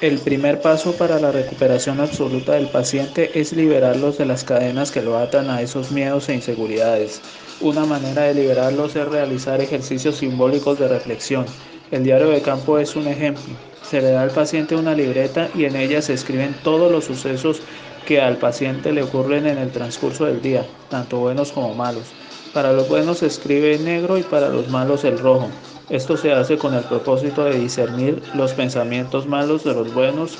El primer paso para la recuperación absoluta del paciente es liberarlos de las cadenas que lo atan a esos miedos e inseguridades. Una manera de liberarlos es realizar ejercicios simbólicos de reflexión. El diario de campo es un ejemplo. Se le da al paciente una libreta y en ella se escriben todos los sucesos que al paciente le ocurren en el transcurso del día, tanto buenos como malos. Para los buenos se escribe en negro y para los malos el rojo. Esto se hace con el propósito de discernir los pensamientos malos de los buenos